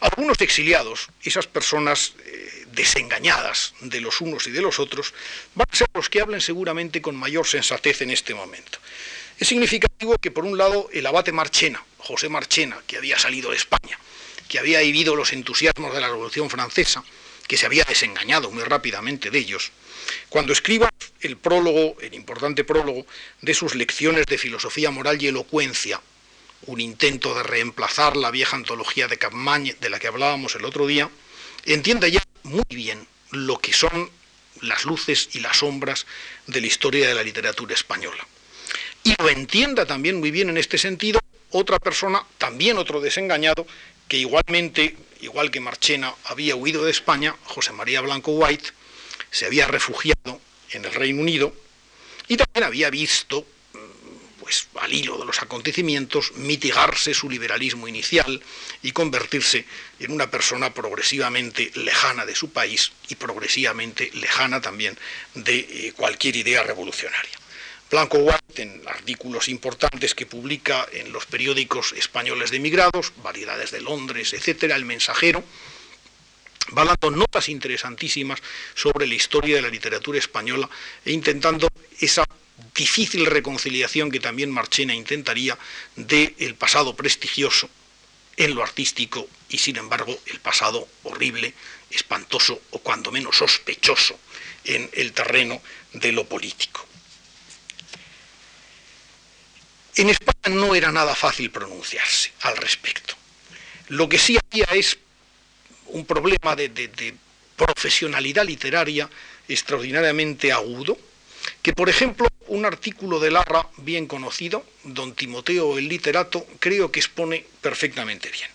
Algunos exiliados, esas personas eh, desengañadas de los unos y de los otros, van a ser los que hablen seguramente con mayor sensatez en este momento. Es significativo que, por un lado, el abate Marchena, José Marchena, que había salido de España, que había vivido los entusiasmos de la Revolución Francesa, que se había desengañado muy rápidamente de ellos, cuando escriba el prólogo, el importante prólogo de sus lecciones de filosofía moral y elocuencia, un intento de reemplazar la vieja antología de Capmany de la que hablábamos el otro día, entiende ya muy bien lo que son las luces y las sombras de la historia de la literatura española. Y lo entienda también muy bien en este sentido otra persona, también otro desengañado, que igualmente, igual que Marchena, había huido de España, José María Blanco White, se había refugiado en el Reino Unido y también había visto pues al hilo de los acontecimientos, mitigarse su liberalismo inicial y convertirse en una persona progresivamente lejana de su país y progresivamente lejana también de eh, cualquier idea revolucionaria. Blanco White, en artículos importantes que publica en los periódicos españoles de emigrados, Variedades de Londres, etcétera, El Mensajero, va dando notas interesantísimas sobre la historia de la literatura española e intentando esa difícil reconciliación que también Marchena intentaría del pasado prestigioso en lo artístico y sin embargo el pasado horrible, espantoso o cuando menos sospechoso en el terreno de lo político. En España no era nada fácil pronunciarse al respecto. Lo que sí había es un problema de, de profesionalidad literaria extraordinariamente agudo, que por ejemplo un artículo de Larra bien conocido, Don Timoteo el literato, creo que expone perfectamente bien.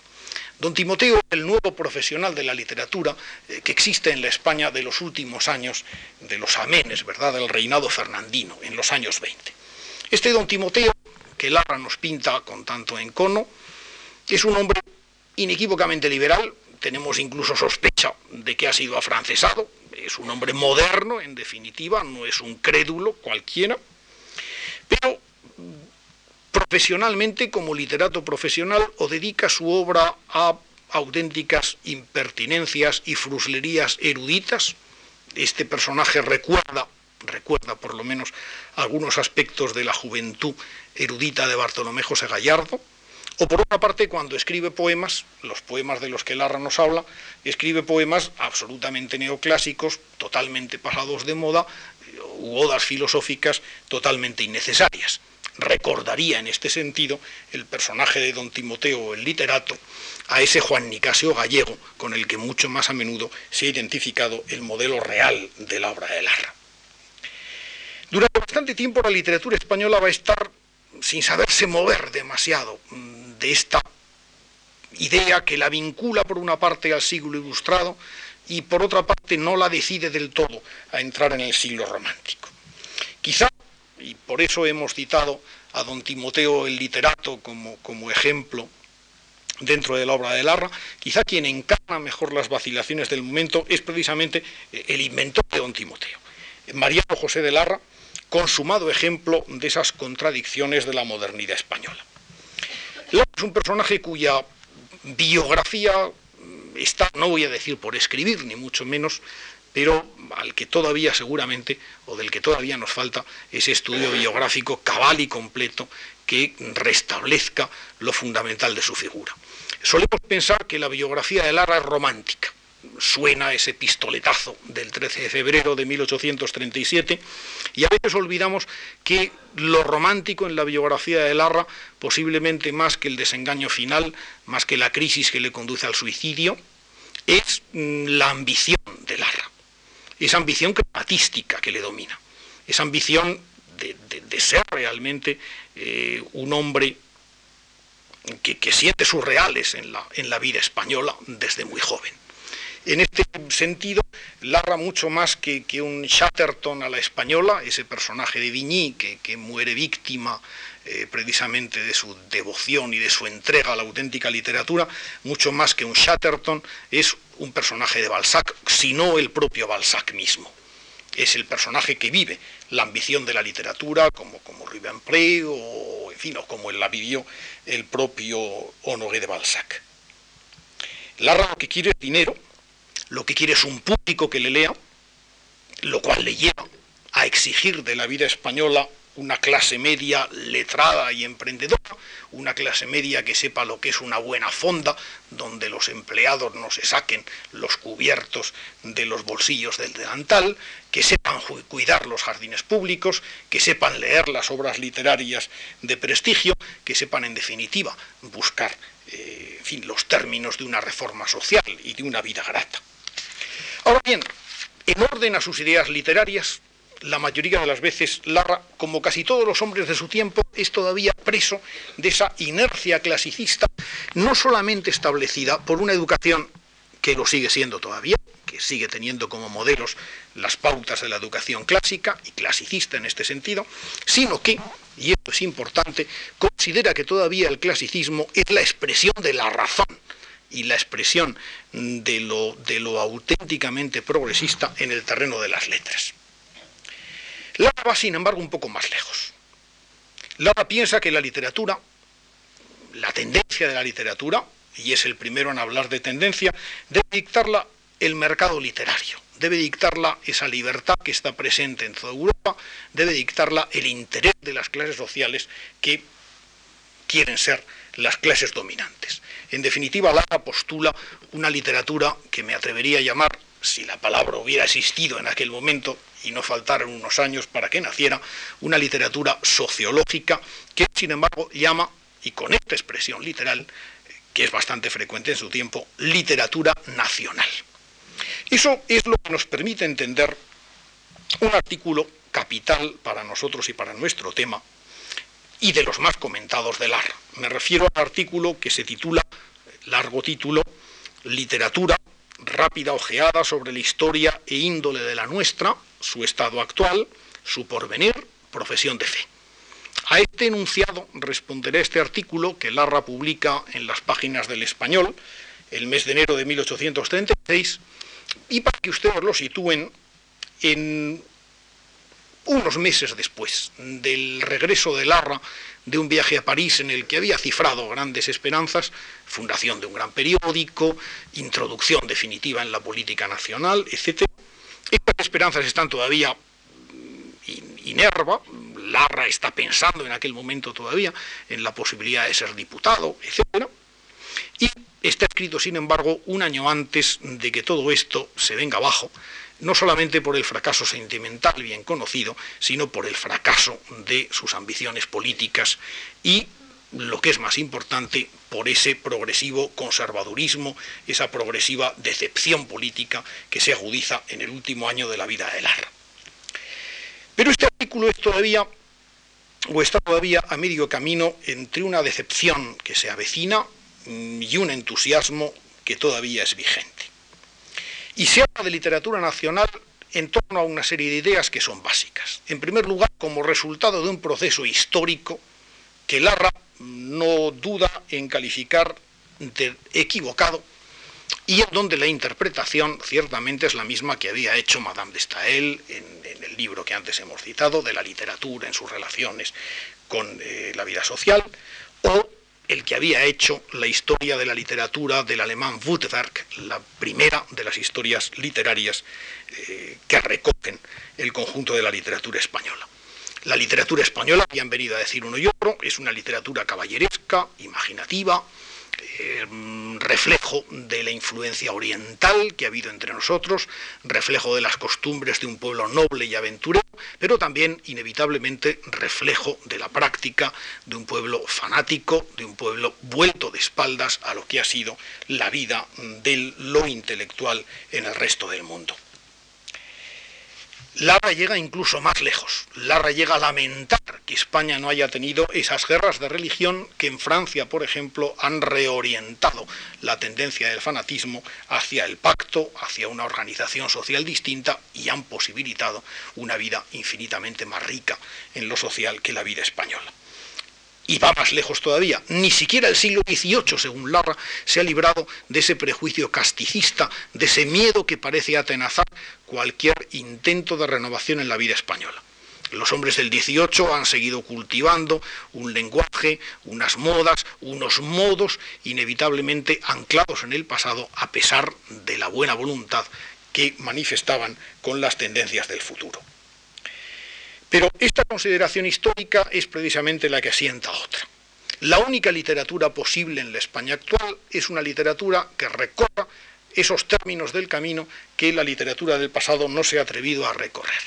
Don Timoteo, el nuevo profesional de la literatura eh, que existe en la España de los últimos años, de los amenes, ¿verdad?, del reinado fernandino, en los años 20. Este don Timoteo, que Larra nos pinta con tanto encono, es un hombre inequívocamente liberal, tenemos incluso sospecha de que ha sido afrancesado, es un hombre moderno, en definitiva, no es un crédulo cualquiera, pero profesionalmente, como literato profesional, o dedica su obra a auténticas impertinencias y fruslerías eruditas. Este personaje recuerda, recuerda por lo menos algunos aspectos de la juventud erudita de Bartolomé José Gallardo, o por otra parte, cuando escribe poemas, los poemas de los que Larra nos habla, escribe poemas absolutamente neoclásicos, totalmente pasados de moda, u odas filosóficas totalmente innecesarias. Recordaría en este sentido el personaje de don Timoteo, el literato, a ese Juan Nicasio gallego con el que mucho más a menudo se ha identificado el modelo real de la obra de Larra. Durante bastante tiempo la literatura española va a estar sin saberse mover demasiado de esta idea que la vincula por una parte al siglo ilustrado y por otra parte no la decide del todo a entrar en el siglo romántico. Quizá, y por eso hemos citado a don Timoteo el literato como, como ejemplo dentro de la obra de Larra, quizá quien encarna mejor las vacilaciones del momento es precisamente el inventor de don Timoteo, Mariano José de Larra, consumado ejemplo de esas contradicciones de la modernidad española es un personaje cuya biografía está, no voy a decir por escribir, ni mucho menos, pero al que todavía seguramente, o del que todavía nos falta, ese estudio biográfico cabal y completo que restablezca lo fundamental de su figura. Solemos pensar que la biografía de Lara es romántica, suena ese pistoletazo del 13 de febrero de 1837 y a veces olvidamos que lo romántico en la biografía de Larra, posiblemente más que el desengaño final, más que la crisis que le conduce al suicidio, es mm, la ambición de Larra, esa ambición crematística que le domina, esa ambición de, ser realmente eh, un hombre que, siente sus reales en la, en la vida española desde muy joven. En este sentido, Larra mucho más que, un Chatterton a la española, ese personaje de Vigny que, muere víctima eh, precisamente de su devoción y de su entrega a la auténtica literatura, mucho más que un Chatterton, es un personaje de Balzac, sino el propio Balzac mismo. es el personaje que vive la ambición de la literatura, como, como Rubempré o, en fin, o como la vivió el propio Honoré de Balzac. Larra lo que quiere es dinero, lo que quiere es un público que le lea, lo cual le lleva a exigir de la vida española una clase media letrada y emprendedora, una clase media que sepa lo que es una buena fonda, donde los empleados no se saquen los cubiertos de los bolsillos del delantal, que sepan cuidar los jardines públicos, que sepan leer las obras literarias de prestigio, que sepan en definitiva buscar eh, en fin, los términos de una reforma social y de una vida grata. Ahora bien, en orden a sus ideas literarias, la mayoría de las veces Larra, como casi todos los hombres de su tiempo, es todavía preso de esa inercia clasicista, no solamente establecida por una educación que lo sigue siendo todavía, que sigue teniendo como modelos las pautas de la educación clásica y clasicista en este sentido, sino que, y esto es importante, considera que todavía el clasicismo es la expresión de la razón y la expresión de lo, de lo auténticamente progresista en el terreno de las letras. Lara va, sin embargo, un poco más lejos. Lara piensa que la literatura, la tendencia de la literatura, y es el primero en hablar de tendencia, debe dictarla el mercado literario, debe dictarla esa libertad que está presente en toda Europa, debe dictarla el interés de las clases sociales que quieren ser las clases dominantes. En definitiva, Lara postula una literatura que me atrevería a llamar, si la palabra hubiera existido en aquel momento, y no faltaron unos años para que naciera, una literatura sociológica que, sin embargo, llama, y con esta expresión literal, que es bastante frecuente en su tiempo, literatura nacional. Eso es lo que nos permite entender un artículo capital para nosotros y para nuestro tema, y de los más comentados del AR. Me refiero al artículo que se titula, largo título, Literatura, rápida ojeada sobre la historia e índole de la nuestra, su estado actual, su porvenir, profesión de fe. A este enunciado responderé este artículo que Larra publica en las páginas del Español el mes de enero de 1836 y para que ustedes lo sitúen en unos meses después del regreso de Larra de un viaje a París en el que había cifrado grandes esperanzas, fundación de un gran periódico, introducción definitiva en la política nacional, etc. Estas esperanzas están todavía inerva, Larra está pensando en aquel momento todavía en la posibilidad de ser diputado, etc. está escrito, sin embargo, un año antes de que todo esto se venga abajo, no solamente por el fracaso sentimental bien conocido, sino por el fracaso de sus ambiciones políticas y, lo que es más importante, por ese progresivo conservadurismo, esa progresiva decepción política que se agudiza en el último año de la vida de Lara. Pero este artículo es todavía, o está todavía a medio camino entre una decepción que se avecina y un entusiasmo que todavía es vigente. Y se habla de literatura nacional en torno a una serie de ideas que son básicas. En primer lugar, como resultado de un proceso histórico que Larra no duda en calificar de equivocado y en donde la interpretación ciertamente es la misma que había hecho Madame de Staël en, el libro que antes hemos citado, de la literatura en sus relaciones con eh, la vida social, o el que había hecho la historia de la literatura del alemán Wutwerk, la primera de las historias literarias eh, que recogen el conjunto de la literatura española. La literatura española, bien venido a decir uno y otro, es una literatura caballeresca, imaginativa, eh, reflejo de la influencia oriental que ha habido entre nosotros, reflejo de las costumbres de un pueblo noble y aventurero, pero también inevitablemente reflejo de la práctica de un pueblo fanático, de un pueblo vuelto de espaldas a lo que ha sido la vida de lo intelectual en el resto del mundo. Lara llega incluso más lejos. Lara llega a lamentar que España no haya tenido esas guerras de religión que en Francia, por ejemplo, han reorientado la tendencia del fanatismo hacia el pacto, hacia una organización social distinta y han posibilitado una vida infinitamente más rica en lo social que la vida española. Y va más lejos todavía. Ni siquiera el siglo XVIII, según Larra, se ha librado de ese prejuicio casticista, de ese miedo que parece atenazar cualquier intento de renovación en la vida española. Los hombres del 18 han seguido cultivando un lenguaje, unas modas, unos modos inevitablemente anclados en el pasado a pesar de la buena voluntad que manifestaban con las tendencias del futuro. Pero esta consideración histórica es precisamente la que asienta otra. La única literatura posible en la España actual es una literatura que recorra esos términos del camino que la literatura del pasado no se ha atrevido a recorrer.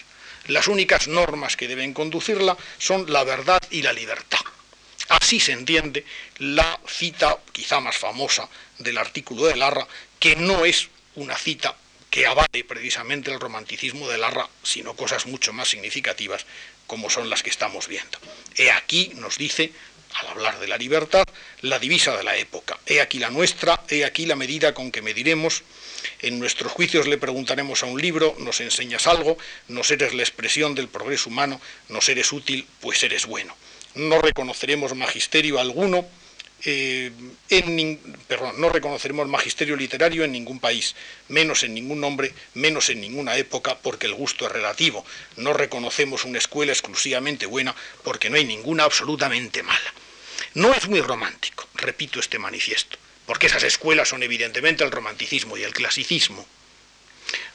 Las únicas normas que deben conducirla son la verdad y la libertad. Así se entiende la cita quizá más famosa del artículo de Larra, que no es una cita que avale precisamente el romanticismo de Larra, sino cosas mucho más significativas como son las que estamos viendo. He aquí, nos dice, al hablar de la libertad, la divisa de la época. He aquí la nuestra, he aquí la medida con que mediremos. En nuestros juicios le preguntaremos a un libro, nos enseñas algo, nos eres la expresión del progreso humano, nos eres útil, pues eres bueno. No reconoceremos magisterio alguno, eh, no reconoceremos magisterio literario en ningún país, menos en ningún nombre, menos en ninguna época, porque el gusto es relativo. No reconocemos una escuela exclusivamente buena, porque no hay ninguna absolutamente mala. No es muy romántico, repito este manifiesto, porque esas escuelas son evidentemente el romanticismo y el clasicismo.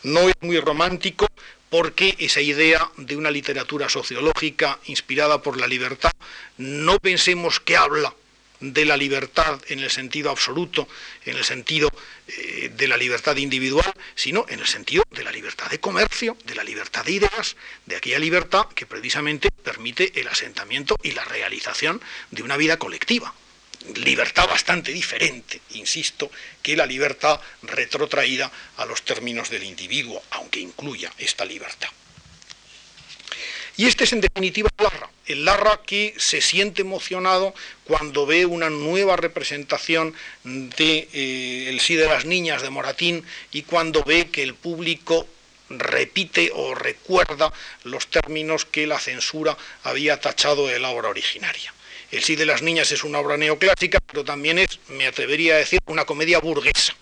No es muy romántico porque esa idea de una literatura sociológica inspirada por la libertad, no pensemos que habla de la libertad en el sentido absoluto, en el sentido eh, de la libertad individual, sino en el sentido de la libertad de comercio, de la libertad de ideas, de aquella libertad que precisamente permite el asentamiento y la realización de una vida colectiva. Libertad bastante diferente, insisto, que la libertad retrotraída a los términos del individuo, aunque incluya esta libertad. Y este es en definitiva Larra, el Larra que se siente emocionado cuando ve una nueva representación de eh, El sí de las niñas de Moratín y cuando ve que el público repite o recuerda los términos que la censura había tachado de la obra originaria. El sí de las niñas es una obra neoclásica, pero también es, me atrevería a decir, una comedia burguesa.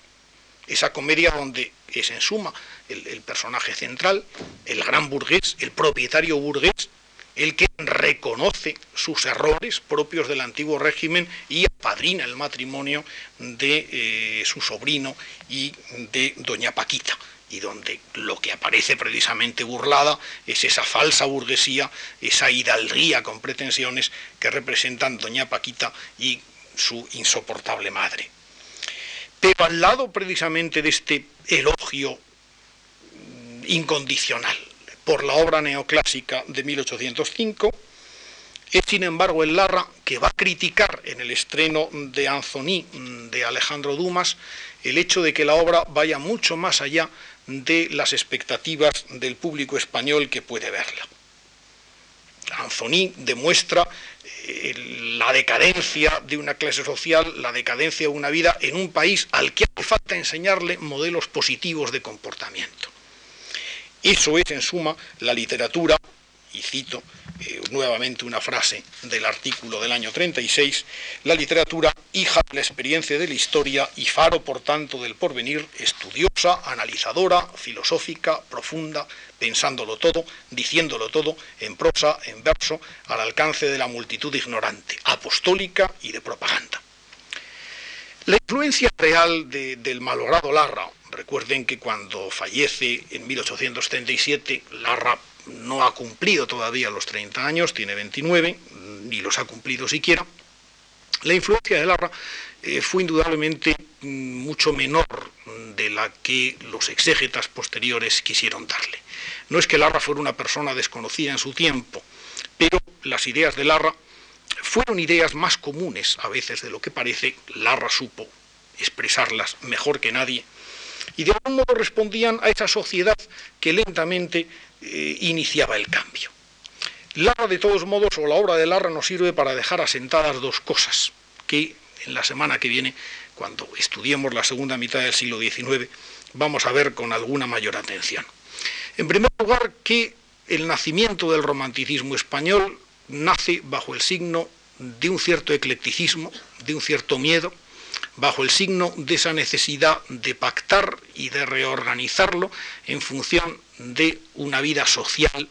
Esa comedia donde es en suma el, personaje central, el gran burgués, el propietario burgués, el que reconoce sus errores propios del antiguo régimen y apadrina el matrimonio de eh, su sobrino y de doña Paquita, y donde lo que aparece precisamente burlada es esa falsa burguesía, esa hidalguía con pretensiones que representan doña Paquita y su insoportable madre. Pero al lado precisamente de este elogio incondicional por la obra neoclásica de 1805, es sin embargo el Larra que va a criticar en el estreno de Anthony de Alejandro Dumas el hecho de que la obra vaya mucho más allá de las expectativas del público español que puede verla. Anthony demuestra eh, la decadencia de una clase social, la decadencia de una vida en un país al que hace falta enseñarle modelos positivos de comportamiento. Eso es, en suma, la literatura, y cito eh, nuevamente una frase del artículo del año 36, la literatura, hija de la experiencia de la historia y faro, por tanto, del porvenir, estudiosa, analizadora, filosófica, profunda, pensándolo todo, diciéndolo todo, en prosa, en verso, al alcance de la multitud ignorante, apostólica y de propaganda. La influencia real del malogrado Larra, Recuerden que cuando fallece en 1837, Larra no ha cumplido todavía los 30 años, tiene 29, ni los ha cumplido siquiera. La influencia de Larra eh, fue indudablemente mm, mucho menor de la que los exégetas posteriores quisieron darle. No es que Larra fuera una persona desconocida en su tiempo, pero las ideas de Larra fueron ideas más comunes a veces de lo que parece. Larra supo expresarlas mejor que nadie y de algún modo respondían a esa sociedad que lentamente eh, iniciaba el cambio. Larra, de todos modos, o la obra de Larra nos sirve para dejar asentadas dos cosas que en la semana que viene, cuando estudiemos la segunda mitad del siglo XIX, vamos a ver con alguna mayor atención. En primer lugar, que el nacimiento del romanticismo español nace bajo el signo de un cierto eclecticismo, de un cierto miedo, bajo el signo de esa necesidad de pactar y de reorganizarlo en función de una vida social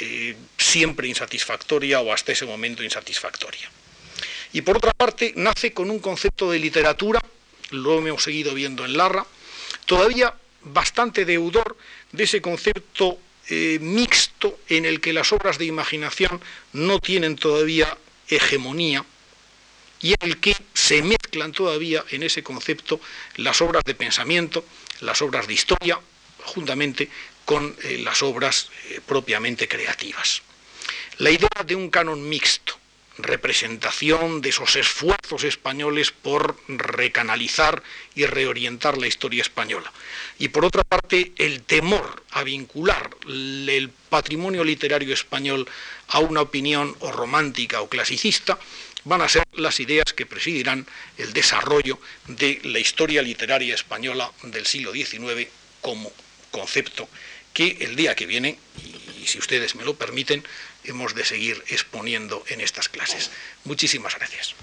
eh, siempre insatisfactoria o hasta ese momento insatisfactoria. Y por otra parte, nace con un concepto de literatura, lo hemos seguido viendo en Larra, todavía bastante deudor de ese concepto eh, mixto en el que las obras de imaginación no tienen todavía hegemonía y en el que se mezclan todavía en ese concepto las obras de pensamiento, las obras de historia, juntamente con eh, las obras eh, propiamente creativas. La idea de un canon mixto, representación de esos esfuerzos españoles por recanalizar y reorientar la historia española. Y por otra parte, el temor a vincular el patrimonio literario español a una opinión o romántica o clasicista, van a ser las ideas que presidirán el desarrollo de la historia literaria española del siglo XIX como concepto que el día que viene, y si ustedes me lo permiten, hemos de seguir exponiendo en estas clases. Muchísimas gracias.